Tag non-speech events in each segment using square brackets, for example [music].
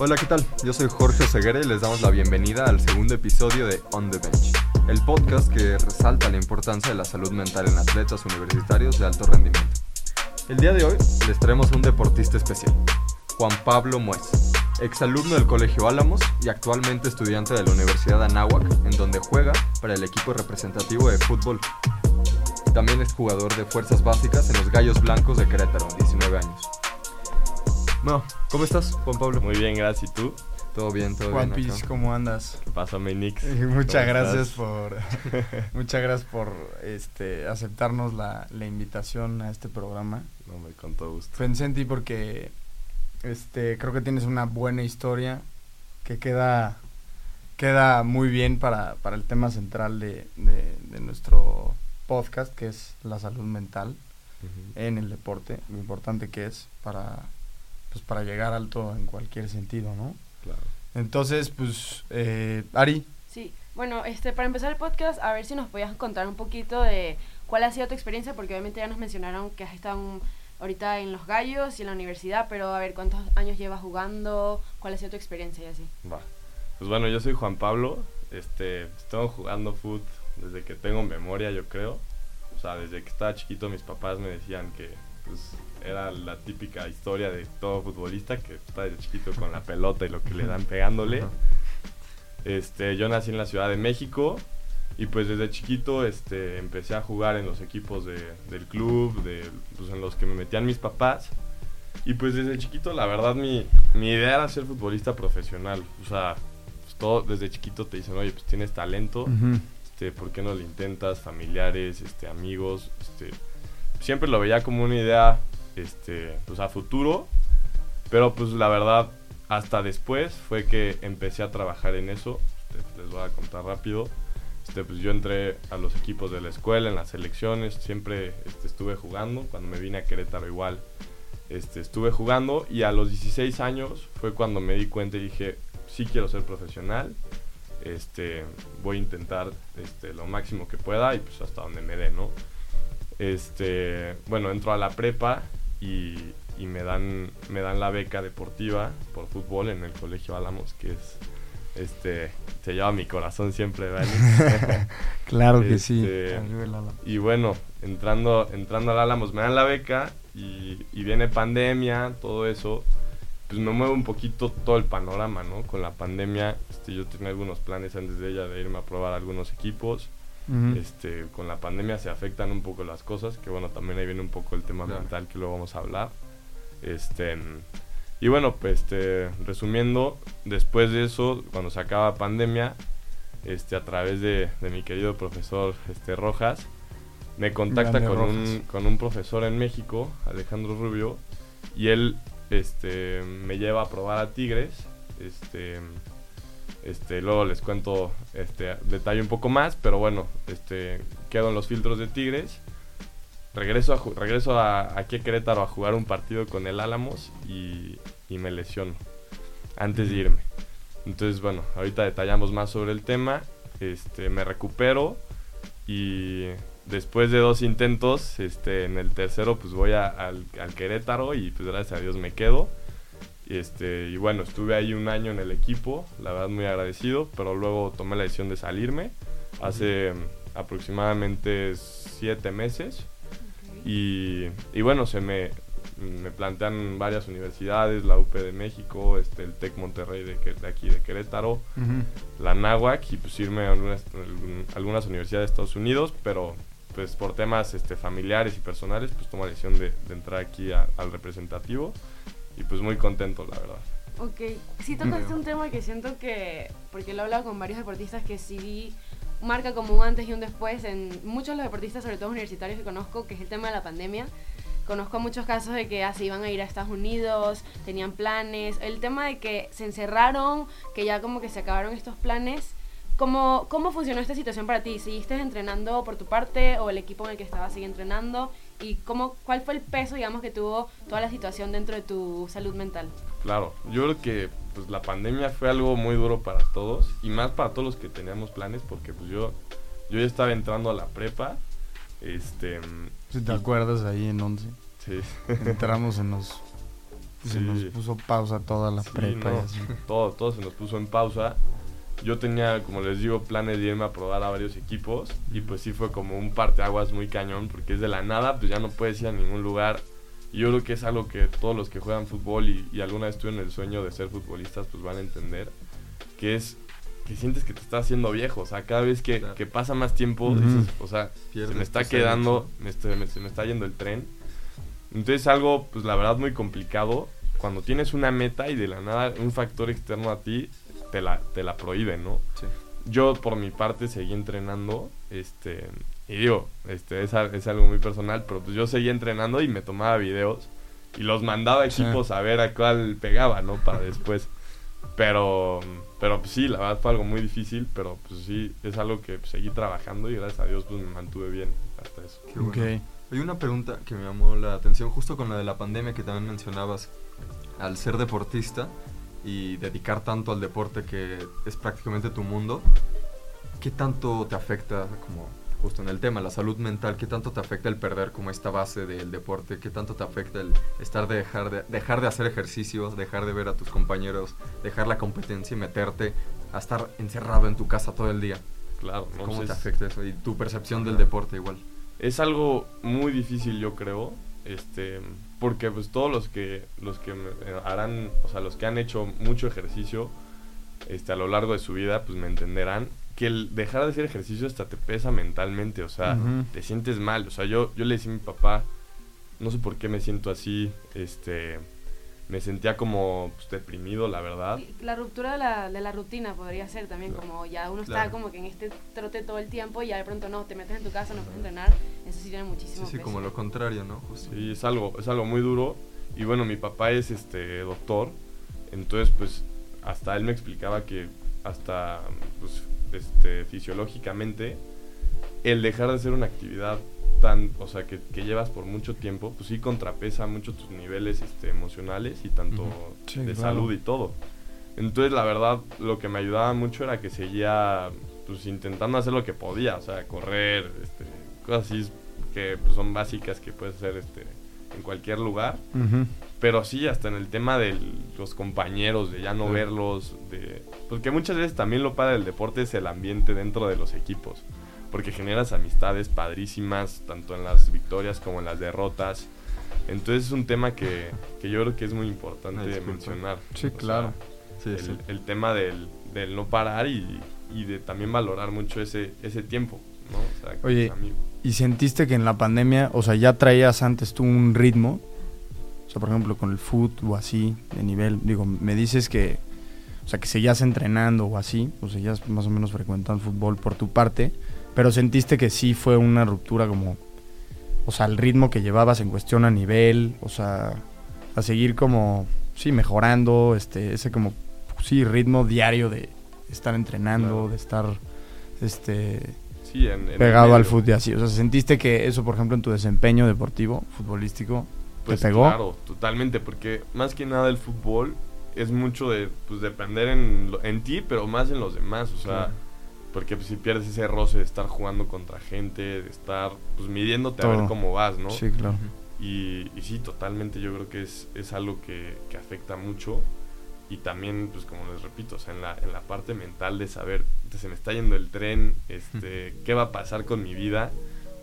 Hola, ¿qué tal? Yo soy Jorge Oseguera y les damos la bienvenida al segundo episodio de On the Bench, el podcast que resalta la importancia de la salud mental en atletas universitarios de alto rendimiento. El día de hoy les traemos un deportista especial, Juan Pablo Muez, exalumno del Colegio Álamos y actualmente estudiante de la Universidad de Anáhuac, en donde juega para el equipo representativo de fútbol. También es jugador de fuerzas básicas en los Gallos Blancos de Querétaro, 19 años. Bueno, ¿cómo estás, Juan Pablo? Muy bien, gracias. ¿Y tú? Todo bien, todo Juan bien. Pis, acá. ¿cómo andas? ¿Qué pasa, mi Nix? Eh, Muchas ¿Cómo gracias estás? por [laughs] muchas gracias por este aceptarnos la, la invitación a este programa. No, me con todo gusto. Pensé en ti porque este creo que tienes una buena historia que queda queda muy bien para, para el tema central de, de- de nuestro podcast, que es la salud mental en el deporte, lo importante que es para pues para llegar alto en cualquier sentido, ¿no? Claro. Entonces, pues, eh, Ari, Sí, bueno, este, para empezar el podcast, a ver si nos podías contar un poquito de cuál ha sido tu experiencia, porque obviamente ya nos mencionaron que has estado ahorita en Los Gallos y en la universidad, pero a ver cuántos años llevas jugando, cuál ha sido tu experiencia y así. Va. Pues bueno, yo soy Juan Pablo. Este, estoy jugando fútbol desde que tengo memoria, yo creo. O sea, desde que estaba chiquito mis papás me decían que pues, era la típica historia de todo futbolista que está desde chiquito con la pelota y lo que le dan pegándole. Ajá. Este, yo nací en la Ciudad de México y pues desde chiquito este, empecé a jugar en los equipos de- del club, de, pues, en los que me metían mis papás. Y pues desde chiquito la verdad mi, mi idea era ser futbolista profesional. O sea, pues, todo desde chiquito te dicen, oye, pues tienes talento, este, ¿por qué no lo intentas? Familiares, este, amigos, este, siempre lo veía como una idea, este, pues a futuro, pero pues la verdad, hasta después fue que empecé a trabajar en eso, este, les voy a contar rápido, este, pues yo entré a los equipos de la escuela, en las selecciones, siempre este, estuve jugando, cuando me vine a Querétaro igual, este, estuve jugando. Y a los 16 años fue cuando me di cuenta y dije, sí quiero ser profesional, este, voy a intentar este, lo máximo que pueda y pues hasta donde me dé, ¿no? Este, bueno, entro a la prepa y, y me, dan, me dan la beca deportiva por fútbol en el Colegio Álamos, que es, este, se lleva mi corazón siempre, ¿vale? [laughs] Claro que sí. Este. Y bueno, entrando, entrando al Álamos me dan la beca y, y viene pandemia, todo eso. Pues me mueve un poquito todo el panorama, ¿no? Con la pandemia, este, yo tenía algunos planes antes de ella de irme a probar algunos equipos. Este, con la pandemia se afectan un poco las cosas, que bueno, también ahí viene un poco el tema Claro. mental que luego vamos a hablar. Este, y bueno, pues este, resumiendo, después de eso, cuando se acaba pandemia, este, a través de, de mi querido profesor este, Rojas, me contacta con un, con un profesor en México, Alejandro Rubio, y él este, me lleva a probar a Tigres. Este, este, luego les cuento este detalle un poco más, pero bueno, este, quedo en los filtros de Tigres. Regreso, a, regreso a, aquí a Querétaro a jugar un partido con el Álamos y, y me lesiono antes de irme. Entonces, bueno, ahorita detallamos más sobre el tema. Este, me recupero y después de dos intentos, este, en el tercero, pues voy a- al, al Querétaro y pues gracias a Dios me quedo. Y, este, y bueno, estuve ahí un año en el equipo, la verdad muy agradecido, pero luego tomé la decisión de salirme hace aproximadamente siete meses. Y, y bueno, se me, me plantean varias universidades, la UP de México, este, el TEC Monterrey de, de aquí de Querétaro, Ujú. la NAWAC y pues irme a algunas, algún- algunas universidades de Estados Unidos, pero pues por temas este, familiares y personales pues tomo la decisión de, de entrar aquí a- al representativo y pues muy contento la verdad. Ok, sí tocaste un tema que siento que, porque lo he hablado con varios deportistas, que sí marca como un antes y un después en muchos de los deportistas, sobre todo universitarios que conozco, que es el tema de la pandemia. Conozco muchos casos de que así iban a ir a Estados Unidos, tenían planes. El tema de que se encerraron, que ya como que se acabaron estos planes. ¿Cómo, ¿Cómo funcionó esta situación para ti? ¿Seguiste entrenando por tu parte o el equipo en el que estabas sigue entrenando? ¿Y cómo, cuál fue el peso, digamos, que tuvo toda la situación dentro de tu salud mental? Claro, yo creo que pues la pandemia fue algo muy duro para todos y más para todos los que teníamos planes porque pues yo yo ya estaba entrando a la prepa. Este, Si te acuerdas ahí en 11, sí. entramos en los Se nos puso pausa toda la prepa. Todo, todo se nos puso en pausa. Yo tenía, como les digo, planes de irme a probar a varios equipos y pues sí fue como un parteaguas muy cañón porque es de la nada, pues ya no puedes ir a ningún lugar. Y yo creo que es algo que todos los que juegan fútbol y, alguna vez tuvieron el sueño de ser futbolistas pues van a entender, que es que sientes que te estás haciendo viejo, o sea, cada vez que, que pasa más tiempo, dices, o sea, se me está quedando, me, se me está yendo el tren. Entonces es algo, pues la verdad, muy complicado. Cuando tienes una meta y de la nada un factor externo a ti te la, te la prohíbe, ¿no? Sí. Yo por mi parte seguí entrenando, este, y digo, este, es, es algo muy personal, pero pues yo seguí entrenando y me tomaba videos y los mandaba a equipos a ver a cuál pegaba, ¿no? Para [laughs] después. Pero, pero pues sí, la verdad fue algo muy difícil, pero pues sí, es algo que seguí trabajando y gracias a Dios pues me mantuve bien hasta eso. Qué Hay una pregunta que me llamó la atención justo con la de la pandemia que también mencionabas. Al ser deportista y dedicar tanto al deporte que es prácticamente tu mundo, ¿qué tanto te afecta como justo en el tema, la salud mental, ¿qué tanto te afecta el perder como esta base del deporte? ¿Qué tanto te afecta el estar de dejar de, dejar de hacer ejercicios, dejar de ver a tus compañeros, dejar la competencia y meterte a estar encerrado en tu casa todo el día? Claro, ¿Cómo te afecta eso? Y tu percepción del deporte igual. Es algo muy difícil, yo creo, este, porque pues todos los que los que harán, o sea, los que han hecho mucho ejercicio este a lo largo de su vida, pues me entenderán que el dejar de hacer ejercicio hasta te pesa mentalmente, o sea, te sientes mal. O sea, yo, yo le decía a mi papá, no sé por qué me siento así, este, me sentía como pues, deprimido, la verdad. La ruptura de la, de la rutina podría ser también, como ya uno está como que en este trote todo el tiempo y ya de pronto no, te metes en tu casa, no puedes entrenar, eso sí tiene muchísimo Sí, sí, como lo contrario, ¿no? Sí, es algo, es algo muy duro. Y bueno, mi papá es este doctor, entonces pues hasta él me explicaba que hasta pues, este, fisiológicamente, el dejar de hacer una actividad tan, o sea, que, llevas por mucho tiempo, pues sí contrapesa mucho tus niveles este, emocionales y tanto de salud y todo. Entonces, la verdad, lo que me ayudaba mucho era que seguía, pues, intentando hacer lo que podía, o sea, correr, este, cosas así que pues, son básicas que puedes hacer, este, en cualquier lugar. Pero sí, hasta en el tema de los compañeros, de ya no verlos, de porque muchas veces también lo padre del deporte es el ambiente dentro de los equipos. Porque generas amistades padrísimas, tanto en las victorias como en las derrotas. Entonces es un tema que, que yo creo que es muy importante mencionar. Sí, claro. el, tema del, del, no parar y, y, de también valorar mucho ese, ese tiempo. ¿no? Oye, ¿y sentiste que en la pandemia, o sea, ya traías antes tú un ritmo? por ejemplo, con el foot o así, de nivel. Digo, me dices que, o sea, que seguías entrenando o así, o seguías más o menos frecuentando fútbol por tu parte, pero sentiste que sí fue una ruptura como, o sea, el ritmo que llevabas en cuestión a nivel, o sea, a seguir como, sí, mejorando, este, ese como, sí, ritmo diario de estar entrenando, de estar, este... pegado al fútbol y así. O sea, ¿sentiste que eso, por ejemplo, en tu desempeño deportivo, futbolístico, pues Claro, totalmente, porque más que nada el fútbol es mucho de pues, depender en, en ti, pero más en los demás, o sea, porque pues, si pierdes ese roce de estar jugando contra gente, de estar pues midiéndote a ver cómo vas, ¿no? Sí, claro. Y, y sí, totalmente yo creo que es, es algo que, que, afecta mucho y también, pues como les repito, o sea, en la, en la parte mental de saber, se me está yendo el tren, este, qué va a pasar con mi vida,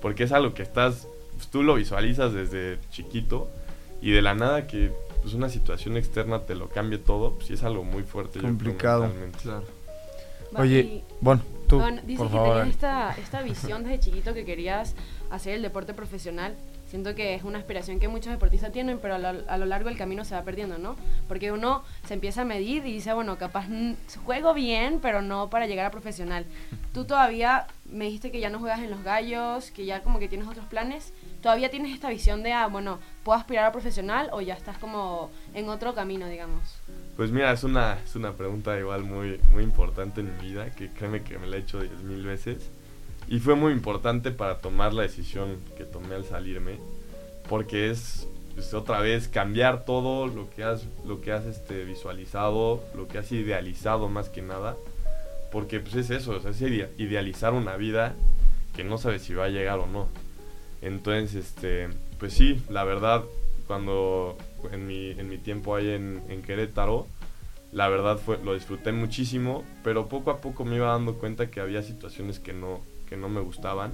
porque es algo que estás pues, tú lo visualizas desde chiquito y de la nada que pues una situación externa te lo cambie todo, pues sí es algo muy fuerte. Complicado. claro. Oye, bueno, tú, dices que tenías esta, esta visión desde chiquito que querías hacer el deporte profesional. Siento que es una aspiración que muchos deportistas tienen, pero a lo, largo del camino se va perdiendo, ¿no? Porque uno se empieza a medir y dice, bueno, capaz juego bien, pero no para llegar a profesional. [laughs] Tú todavía me dijiste que ya no juegas en los gallos, que ya como que tienes otros planes. ¿Todavía tienes esta visión de, ah, bueno, puedo aspirar a profesional o ya estás como en otro camino, digamos? Pues mira, es una, es una pregunta igual muy, muy importante en mi vida, que créeme que me la he hecho diez mil veces. Y fue muy importante para tomar la decisión que tomé al salirme, porque es pues, otra vez cambiar todo lo que has, lo que has este, visualizado, lo que has idealizado más que nada, porque pues es eso, es idealizar una vida que no sabes si va a llegar o no. Entonces, este, pues sí, la verdad, cuando en mi, en mi tiempo ahí en, en Querétaro, la verdad fue, lo disfruté muchísimo, pero poco a poco me iba dando cuenta que había situaciones que no, que no me gustaban.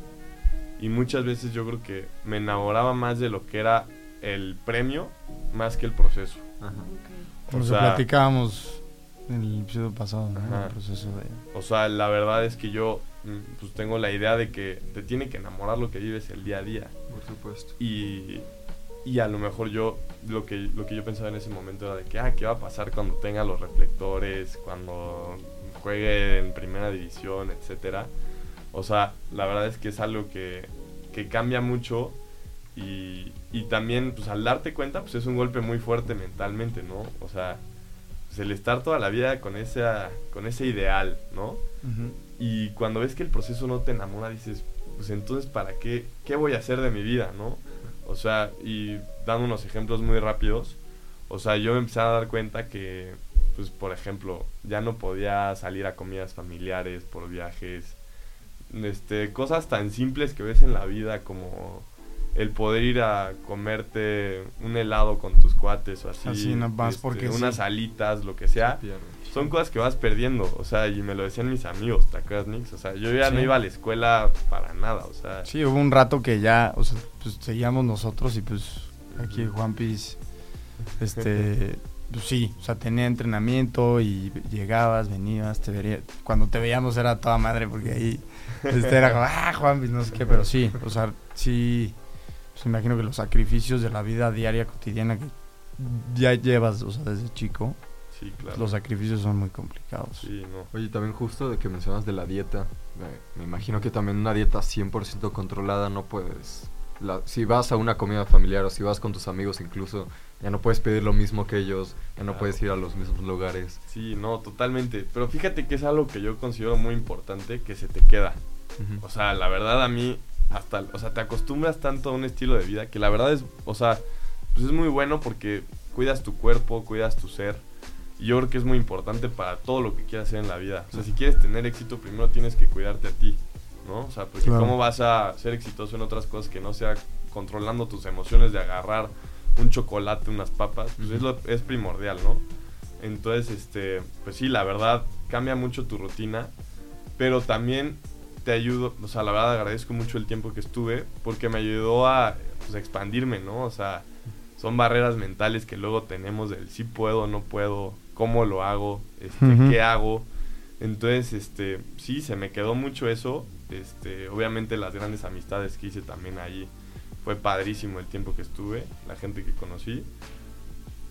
Y muchas veces yo creo que me enamoraba más de lo que era el premio más que el proceso. Ajá. Se sea- platicábamos en el episodio pasado, ¿no? Ajá. El proceso de... O sea, la verdad es que yo mm, pues tengo la idea de que te tiene que enamorar lo que vives el día a día. Por supuesto. Y, y a lo mejor yo, lo que, lo que yo pensaba en ese momento era de que, ah, ¿qué va a pasar cuando tenga los reflectores, cuando juegue en primera división, etcétera? O sea, la verdad es que es algo que, que cambia mucho y, y también, pues al darte cuenta, pues es un golpe muy fuerte mentalmente, ¿no? O sea, pues, el estar toda la vida con, esa, con ese ideal, ¿no? Y cuando ves que el proceso no te enamora, dices, pues entonces, ¿para qué? ¿Qué voy a hacer de mi vida, no? O sea, y dando unos ejemplos muy rápidos, o sea, yo me empecé a dar cuenta que, pues, por ejemplo, ya no podía salir a comidas familiares por viajes, este, cosas tan simples que ves en la vida como el poder ir a comerte un helado con tus cuates o así, Así este, porque unas sí. alitas, lo que sea son cosas que vas perdiendo, o sea, y me lo decían mis amigos, ¿te acuerdas, Nix? O sea, yo ya no iba a la escuela para nada, o sea, Sí, hubo un rato que ya, o sea, pues seguíamos nosotros y pues aquí. Juan Piz, [laughs] este, pues sí, o sea, tenía entrenamiento y llegabas, venías, te vería, cuando te veíamos era toda madre porque ahí, este, era como, ah, Juan Piz, no sé qué, pero sí, o sea, sí, pues imagino que los sacrificios de la vida diaria, cotidiana que ya llevas, o sea, desde chico, sí, claro. los sacrificios son muy complicados. Sí, no. Oye, también justo de que mencionas de la dieta, me, me imagino que también una dieta 100% controlada no puedes... la- si vas a una comida familiar o si vas con tus amigos incluso, ya no puedes pedir lo mismo que ellos, ya no Claro. puedes ir a los mismos lugares. Sí, no, totalmente. Pero fíjate que es algo que yo considero muy importante que se te queda. O sea, la verdad a mí, hasta, o sea, te acostumbras tanto a un estilo de vida que la verdad es, o sea, pues es muy bueno porque cuidas tu cuerpo, cuidas tu ser. Y yo creo que es muy importante para todo lo que quieras hacer en la vida. O sea, si quieres tener éxito, primero tienes que cuidarte a ti, ¿no? O sea, porque Claro. cómo vas a ser exitoso en otras cosas que no sea controlando tus emociones de agarrar un chocolate, unas papas, pues es, lo, es primordial, ¿no? Entonces, este, pues sí, la verdad, cambia mucho tu rutina, pero también te ayudo, o sea, la verdad agradezco mucho el tiempo que estuve, porque me ayudó a pues, expandirme, ¿no? O sea, son barreras mentales que luego tenemos del sí puedo, no puedo, cómo lo hago, este, qué hago. Entonces, este, sí, se me quedó mucho eso. Este, obviamente las grandes amistades que hice también ahí fue padrísimo el tiempo que estuve, la gente que conocí.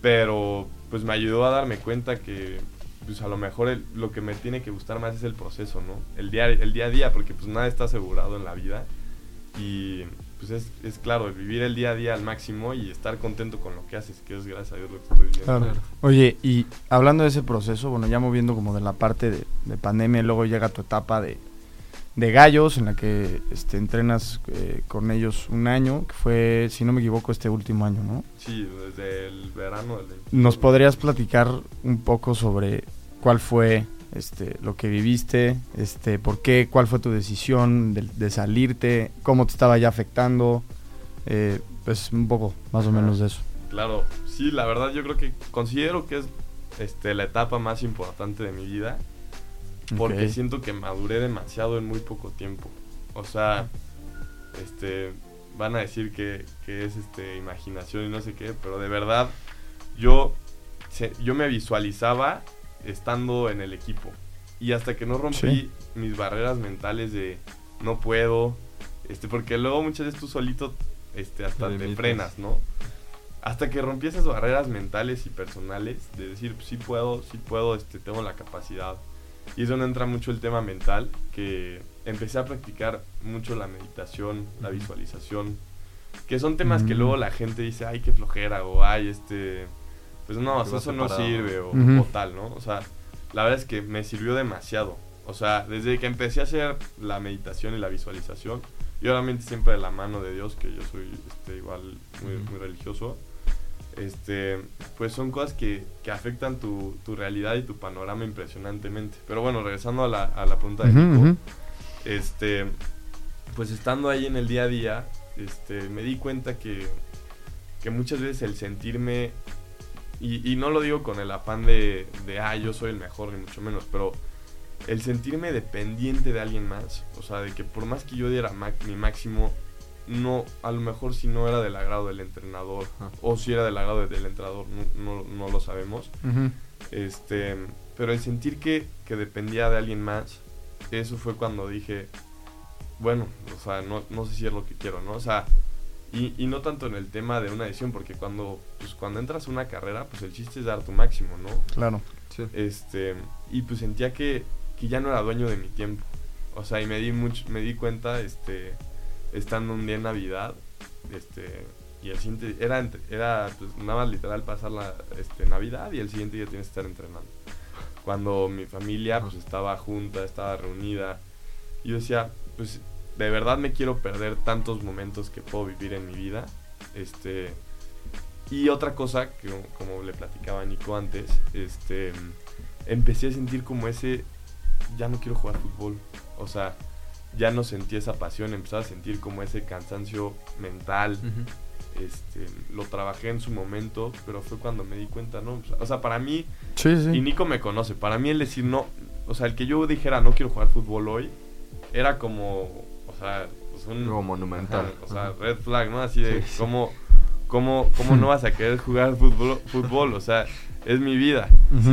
Pero pues me ayudó a darme cuenta que pues a lo mejor el- lo que me tiene que gustar más es el proceso, ¿no? El día, el día a día, porque pues nada está asegurado en la vida. Y pues es, es claro, vivir el día a día al máximo y estar contento con lo que haces, que es gracias a Dios lo que estoy viendo. Claro. Oye, y hablando de ese proceso, bueno, ya moviendo como de la parte de, de pandemia, luego llega tu etapa de, de gallos, en la que este, entrenas eh, con ellos un año, que fue, si no me equivoco, este último año, ¿no? Sí, desde el verano del 21. ¿Nos podrías platicar un poco sobre cuál fue este, lo que viviste, este, por qué, cuál fue tu decisión de, de salirte, cómo te estaba ya afectando? Eh, pues un poco, más o menos de eso. Claro, sí, la verdad yo creo que considero que es este, la etapa más importante de mi vida porque siento que maduré demasiado en muy poco tiempo. O sea, este, van a decir que, que es este, imaginación y no sé qué, pero de verdad yo, se- yo me visualizaba estando en el equipo. Y hasta que no rompí Sí. mis barreras mentales de no puedo, este, porque luego muchas veces tú solito este, hasta Te frenas, ¿no? Hasta que rompí esas barreras mentales y personales de decir, pues, sí puedo, sí puedo, este, tengo la capacidad. Y es donde entra mucho el tema mental, que empecé a practicar mucho la meditación, la visualización, que son temas que Mm. luego la gente dice, ay, qué flojera, o ay, este, pues no, eso no sirve, o, tal, ¿no? O sea, la verdad es que me sirvió demasiado. O sea, desde que empecé a hacer la meditación y la visualización, y obviamente siempre de la mano de Dios, que yo soy este, igual muy, muy religioso, este, pues son cosas que, que afectan tu, tu realidad y tu panorama impresionantemente. Pero bueno, regresando a la, a la pregunta de Ujú, Nico, este, pues estando ahí en el día a día, este, me di cuenta que, que muchas veces el sentirme, y, y no lo digo con el afán de, de, ah, yo soy el mejor, ni mucho menos, pero el sentirme dependiente de alguien más, o sea, de que por más que yo diera mi máximo, no, a lo mejor si no era del agrado del entrenador, o si era del agrado del entrenador, no, no, no lo sabemos. Este, pero el sentir que, que, dependía de alguien más, eso fue cuando dije, bueno, o sea, no, no sé si es lo que quiero, ¿no? O sea, y, y, no tanto en el tema de una decisión, porque cuando, pues, cuando entras a una carrera, pues el chiste es dar tu máximo, ¿no? Claro. Este, y pues sentía que, que ya no era dueño de mi tiempo. O sea, y me di mucho, me di cuenta, este, estando un día en Navidad, este, y el siguiente, era, era pues, nada más literal pasar la este, Navidad y el siguiente día tienes que estar entrenando. Cuando mi familia pues estaba junta, estaba reunida, y yo decía, pues de verdad me quiero perder tantos momentos que puedo vivir en mi vida. Este, y otra cosa, que como le platicaba a Nico antes, este, empecé a sentir como ese, ya no quiero jugar fútbol. O sea, ya no sentí esa pasión, empezaba a sentir como ese cansancio mental. Este, lo trabajé en su momento, pero fue cuando me di cuenta, ¿no? O sea, para mí, y Nico me conoce, para mí el decir no, o sea, el que yo dijera no quiero jugar fútbol hoy, era como, o sea, pues un... Como monumental. o sea, red flag, ¿no? Así de, ¿cómo, cómo, cómo no vas a querer jugar fútbol? fútbol? O sea, es mi vida.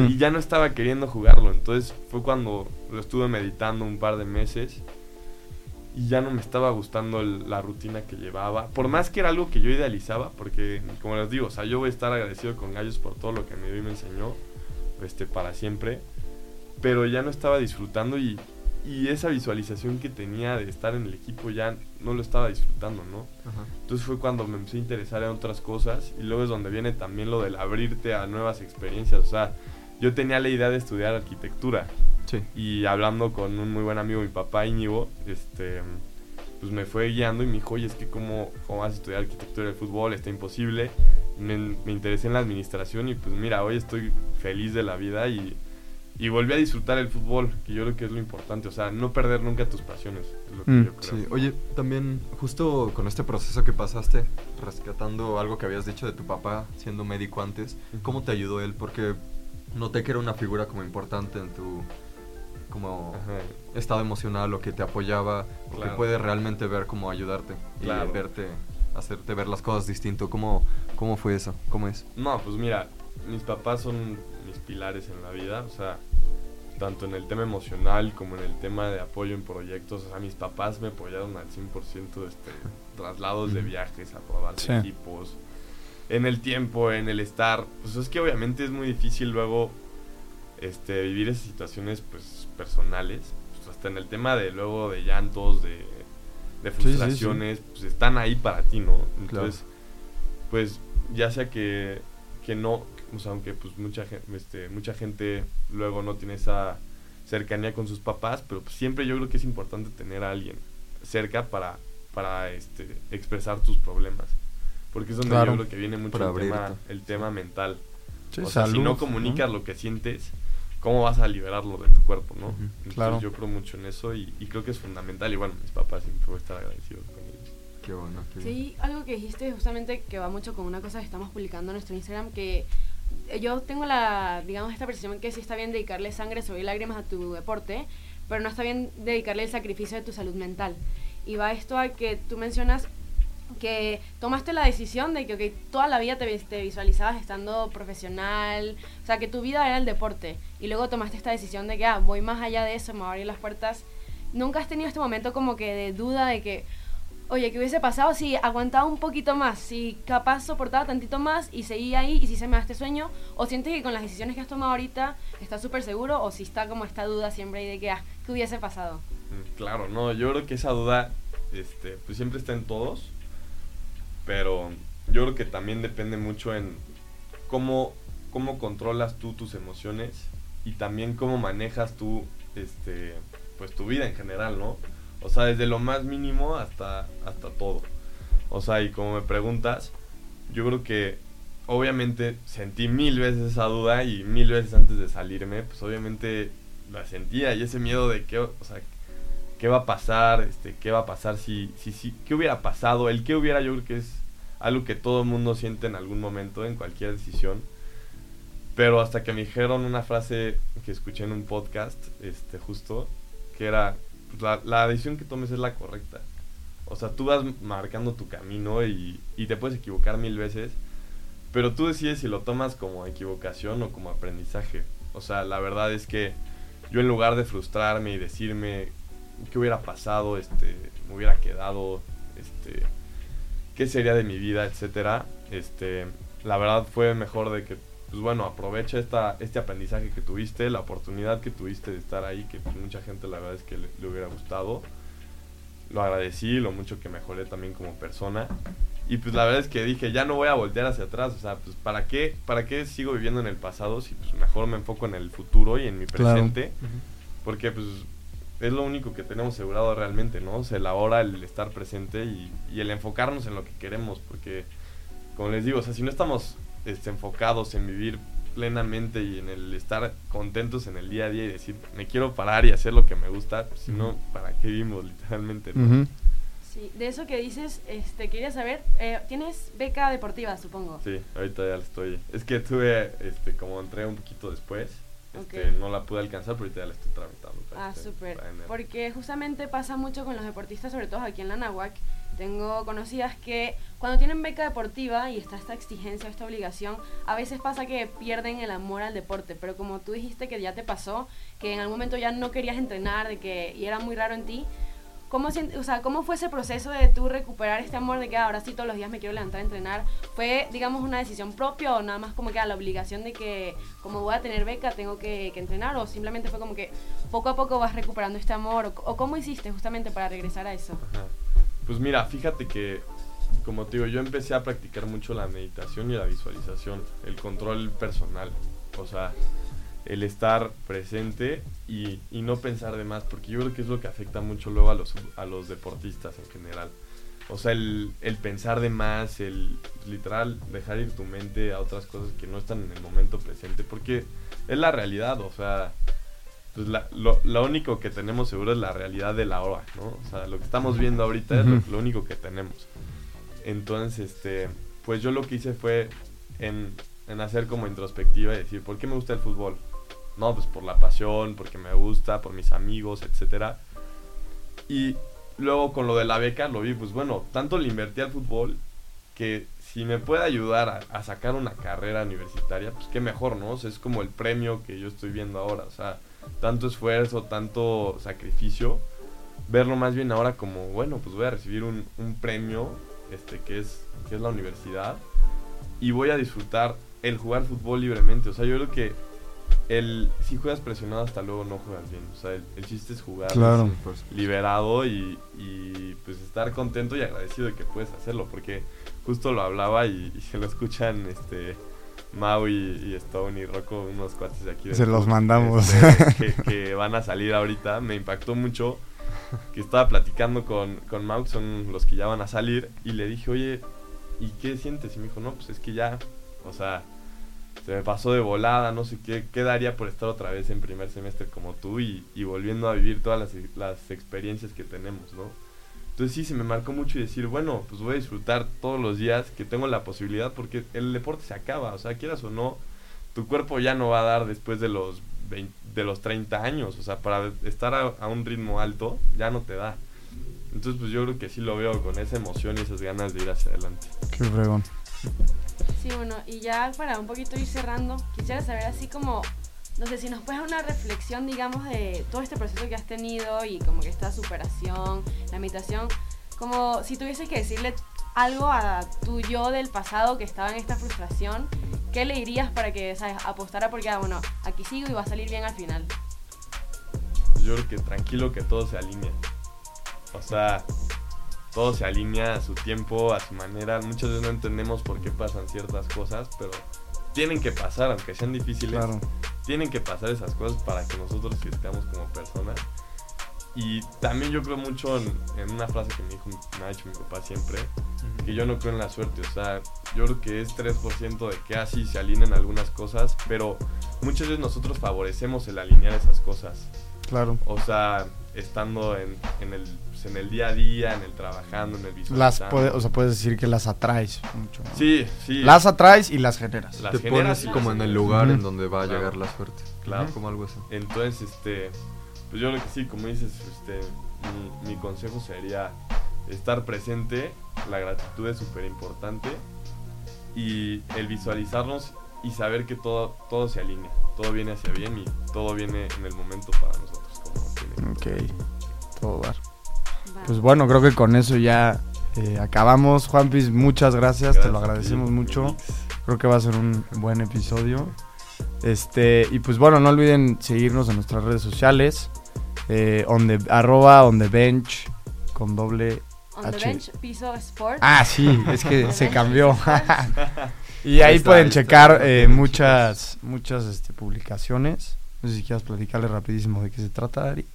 Y ya no estaba queriendo jugarlo, entonces fue cuando lo estuve meditando un par de meses y ya no me estaba gustando la rutina que llevaba. Por más que era algo que yo idealizaba, porque como les digo, o sea, yo voy a estar agradecido con Gallos por todo lo que me dio y me enseñó, este, para siempre. Pero ya no estaba disfrutando y, y esa visualización que tenía de estar en el equipo ya no lo estaba disfrutando, ¿no? Entonces fue cuando me empecé a interesar en otras cosas y luego es donde viene también lo del abrirte a nuevas experiencias. O sea, yo tenía la idea de estudiar arquitectura y hablando con un muy buen amigo, mi papá Íñigo, este, pues me fue guiando y me dijo, oye, es que cómo, cómo vas a estudiar arquitectura del fútbol, está imposible. Me, me, interesé en la administración y pues mira, hoy estoy feliz de la vida y, y volví a disfrutar el fútbol, que yo creo que es lo importante, o sea, no perder nunca tus pasiones. Es lo que mm, yo creo. Sí. Oye, también justo con este proceso que pasaste, rescatando algo que habías dicho de tu papá siendo médico antes, ¿cómo te ayudó él? Porque noté que era una figura como importante en tu como estado emocional o que te apoyaba o que puede realmente ver cómo ayudarte y verte, hacerte ver las cosas distinto. ¿Cómo, ¿Cómo fue eso? ¿Cómo es? No, pues mira, mis papás son mis pilares en la vida, o sea, tanto en el tema emocional como en el tema de apoyo en proyectos. O sea, mis papás me apoyaron al 100% este, traslados de viajes, a probar equipos, en el tiempo, en el estar. Pues es que obviamente es muy difícil luego este, vivir esas situaciones pues personales, pues, hasta en el tema de luego de llantos, de, de frustraciones, pues están ahí para ti, ¿no? Entonces, pues ya sea que, que no, o sea, aunque pues mucha, este, mucha gente luego no tiene esa cercanía con sus papás, pero pues, siempre yo creo que es importante tener a alguien cerca para, para este, expresar tus problemas. Porque es donde yo creo que viene mucho el tema, el tema, mental. o sea, si no comunicas lo que sientes, cómo vas a liberarlo de tu cuerpo, ¿no? claro. Yo creo mucho en eso y, creo que es fundamental. Y bueno, mis papás siempre voy a estar agradecidos con ellos. Qué bueno. sí, algo que dijiste justamente que va mucho con una cosa que estamos publicando en nuestro Instagram, que yo tengo la, digamos, esta percepción que sí está bien dedicarle sangre, sobre lágrimas a tu deporte, pero no está bien dedicarle el sacrificio de tu salud mental. Y va esto a que tú mencionas que tomaste la decisión de que okay, toda la vida te, te, visualizabas estando profesional, o sea, que tu vida era el deporte, y luego tomaste esta decisión de que, ah, voy más allá de eso, me voy a abrir las puertas. ¿Nunca has tenido este momento como que de duda de que, oye, ¿qué hubiese pasado si aguantaba un poquito más? Si capaz soportaba tantito más y seguía ahí y si se me da este sueño? ¿O sientes que con las decisiones que has tomado ahorita estás súper seguro? ¿O si está como esta duda siempre ahí de que, ah, ¿qué hubiese pasado? Mm, claro, no, yo creo que esa duda, este, pues siempre está en todos pero yo creo que también depende mucho en cómo, cómo controlas tú tus emociones y también cómo manejas tú este pues tu vida en general, ¿no? O sea, desde lo más mínimo hasta hasta todo. O sea, y como me preguntas, yo creo que obviamente sentí mil veces esa duda y mil veces antes de salirme, pues obviamente la sentía y ese miedo de que, o sea, qué va a pasar, este, qué va a pasar si, si, si, qué hubiera pasado, el qué hubiera yo creo que es algo que todo el mundo siente en algún momento, en cualquier decisión. Pero hasta que me dijeron una frase que escuché en un podcast, este, justo, que era, la, la decisión que tomes es la correcta. O sea, tú vas marcando tu camino y, y te puedes equivocar mil veces, pero tú decides si lo tomas como equivocación o como aprendizaje. O sea, la verdad es que yo en lugar de frustrarme y decirme qué hubiera pasado, este, me hubiera quedado, este, qué sería de mi vida, etcétera, este, la verdad fue mejor de que, pues bueno, aprovecha esta, este aprendizaje que tuviste, la oportunidad que tuviste de estar ahí, que pues, mucha gente la verdad es que le, le hubiera gustado. Lo agradecí, lo mucho que mejoré también como persona. Y pues la verdad es que dije, ya no voy a voltear hacia atrás, o sea, pues ¿para qué, para qué sigo viviendo en el pasado si pues mejor me enfoco en el futuro y en mi Claro. presente? Porque pues es lo único que tenemos asegurado realmente, ¿no? O sea, el ahora, el estar presente y, y el enfocarnos en lo que queremos, porque como les digo, o sea, si no estamos este, enfocados en vivir plenamente y en el estar contentos en el día a día y decir, me quiero parar y hacer lo que me gusta, pues, si no. ¿para qué vivimos literalmente? ¿no? Ujú. Sí, de eso que dices, este, quería saber, eh, ¿tienes beca deportiva, supongo? Sí, ahorita ya la estoy. Es que tuve, este, como entré un poquito después, este, no la pude alcanzar, pero ahorita ya la estoy tramitando. Ah, este- súper. Porque justamente pasa mucho con los deportistas, sobre todo aquí en la Nahuac. Tengo conocidas que cuando tienen beca deportiva y está esta exigencia, esta obligación, a veces pasa que pierden el amor al deporte. Pero como tú dijiste que ya te pasó, que en algún momento ya no querías entrenar de que, y era muy raro en ti, ¿Cómo, o sea, ¿Cómo fue ese proceso de tú recuperar este amor de que ahora sí todos los días me quiero levantar a entrenar? ¿Fue, digamos, una decisión propia o nada más como que a la obligación de que como voy a tener beca tengo que, que entrenar? ¿O simplemente fue como que poco a poco vas recuperando este amor? ¿O, o cómo hiciste justamente para regresar a eso? Ajá. Pues mira, fíjate que, como te digo, yo empecé a practicar mucho la meditación y la visualización, el control personal. O sea, el estar presente y, y no pensar de más, porque yo creo que es lo que afecta mucho luego a los, a los deportistas en general. O sea, el, el pensar de más, el literal dejar ir tu mente a otras cosas que no están en el momento presente, porque es la realidad, o sea, pues la- lo, lo único que tenemos seguro es la realidad de la hora, ¿no? O sea, lo que estamos viendo ahorita es lo, único que tenemos. Entonces, este, pues yo lo que hice fue en, en hacer como introspectiva y decir, ¿por qué me gusta el fútbol? No, pues por la pasión, porque me gusta, por mis amigos, etcétera. Y luego con lo de la beca lo vi, pues bueno, tanto le invertí al fútbol que si me puede ayudar a, a sacar una carrera universitaria, pues qué mejor, ¿no? O sea, es como el premio que yo estoy viendo ahora, o sea, tanto esfuerzo, tanto sacrificio, verlo más bien ahora como, bueno, pues voy a recibir un, un premio, este, que es, que es la universidad, y voy a disfrutar el jugar fútbol libremente, o sea, yo creo que el, si juegas presionado hasta luego no juegas bien, o sea, el, el chiste es jugar Claro. Liberado y, y, pues estar contento y agradecido de que puedes hacerlo porque justo lo hablaba y, y se lo escuchan este Mau y, y Stone y Rocco unos cuates de aquí del Se los mandamos. este, [laughs] que, que van a salir ahorita me impactó mucho que estaba platicando con, con Mau que son los que ya van a salir y le dije oye ¿y qué sientes? y me dijo no pues es que ya o sea se me pasó de volada, no sé qué, qué daría por estar otra vez en primer semestre como tú y, y volviendo a vivir todas las, las experiencias que tenemos, ¿no? Entonces sí, se me marcó mucho y decir, bueno, pues voy a disfrutar todos los días que tengo la posibilidad porque el deporte se acaba, o sea, quieras o no, tu cuerpo ya no va a dar después de los 20 de los 30 años, o sea, para estar a, a un ritmo alto ya no te da. Entonces, pues yo creo que sí lo veo con esa emoción y esas ganas de ir hacia adelante. Qué fregón. Sí, bueno, y ya para un poquito ir cerrando, quisiera saber así como, no sé, si nos puedes dar una reflexión, digamos, de todo este proceso que has tenido y como que esta superación, la meditación, como si tuviese que decirle algo a tu yo del pasado que estaba en esta frustración, ¿qué le dirías para que, sabes, apostara porque, ah, bueno, aquí sigo y va a salir bien al final? yo creo que tranquilo que todo se alinea. O sea, todo se alinea a su tiempo, a su manera. Muchas veces no entendemos por qué pasan ciertas cosas, pero tienen que pasar, aunque sean difíciles. Claro. Tienen que pasar esas cosas para que nosotros crezcamos como personas. Y también yo creo mucho en, en una frase que me, dijo, me ha dicho mi papá siempre, que yo no creo en la suerte. O sea, yo creo que es 3% de que así se alineen algunas cosas, pero muchas veces nosotros favorecemos el alinear esas cosas. Claro. O sea, estando en, en el pues, en el día a día, en el trabajando, en el Las visualizando. o sea, puedes decir que las atraes mucho. ¿no? Sí, sí. Las atraes y las generas. Las Te generas pones y las como en el lugar en donde va a Claro. llegar la suerte. Claro. Como algo así. Entonces, este, pues yo creo que sí, como dices, este, mi, mi consejo sería estar presente, la gratitud es súper importante y el visualizarnos y saber que todo, todo se alinea, todo viene hacia bien y todo viene en el momento para nosotros. Como Ok, todo dar. Pues bueno, creo que con eso ya eh, acabamos. Juanpis, muchas gracias, te lo agradecemos mucho. Creo que va a ser un buen episodio. Este, y pues bueno, no olviden seguirnos en nuestras redes sociales. Eh, on the, arroba on the bench con doble. On the H. bench, piso sport. Ah, sí, es que [laughs] the se bench, cambió. [laughs] y ahí Ahí está, pueden ahí checar eh, muchas, muchas este, publicaciones. No sé si quieras platicarle rapidísimo de qué se trata, Ari.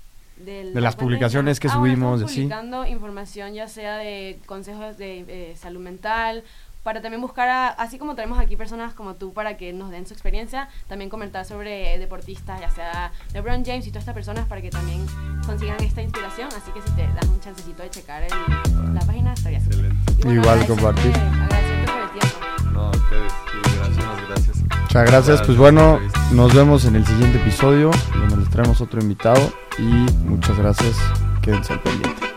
Del- De las la publicaciones que. Ah, bueno, subimos, así. publicando información ya sea de consejos de eh, salud mental, para también buscar, a- así como tenemos aquí personas como tú para que nos den su experiencia, también comentar sobre deportistas, ya sea LeBron James y todas estas personas para que también consigan esta inspiración. Así que si te das un chancecito de checar el- la página, estaría súper. Excelente. Y Igual compartir. Agradecerte por el tiempo. No, a ustedes. Muchísimas gracias. Muchas gracias. Pues Gracias bueno, nos vemos en el siguiente episodio donde les traemos otro invitado y muchas gracias. Quédense al pendiente.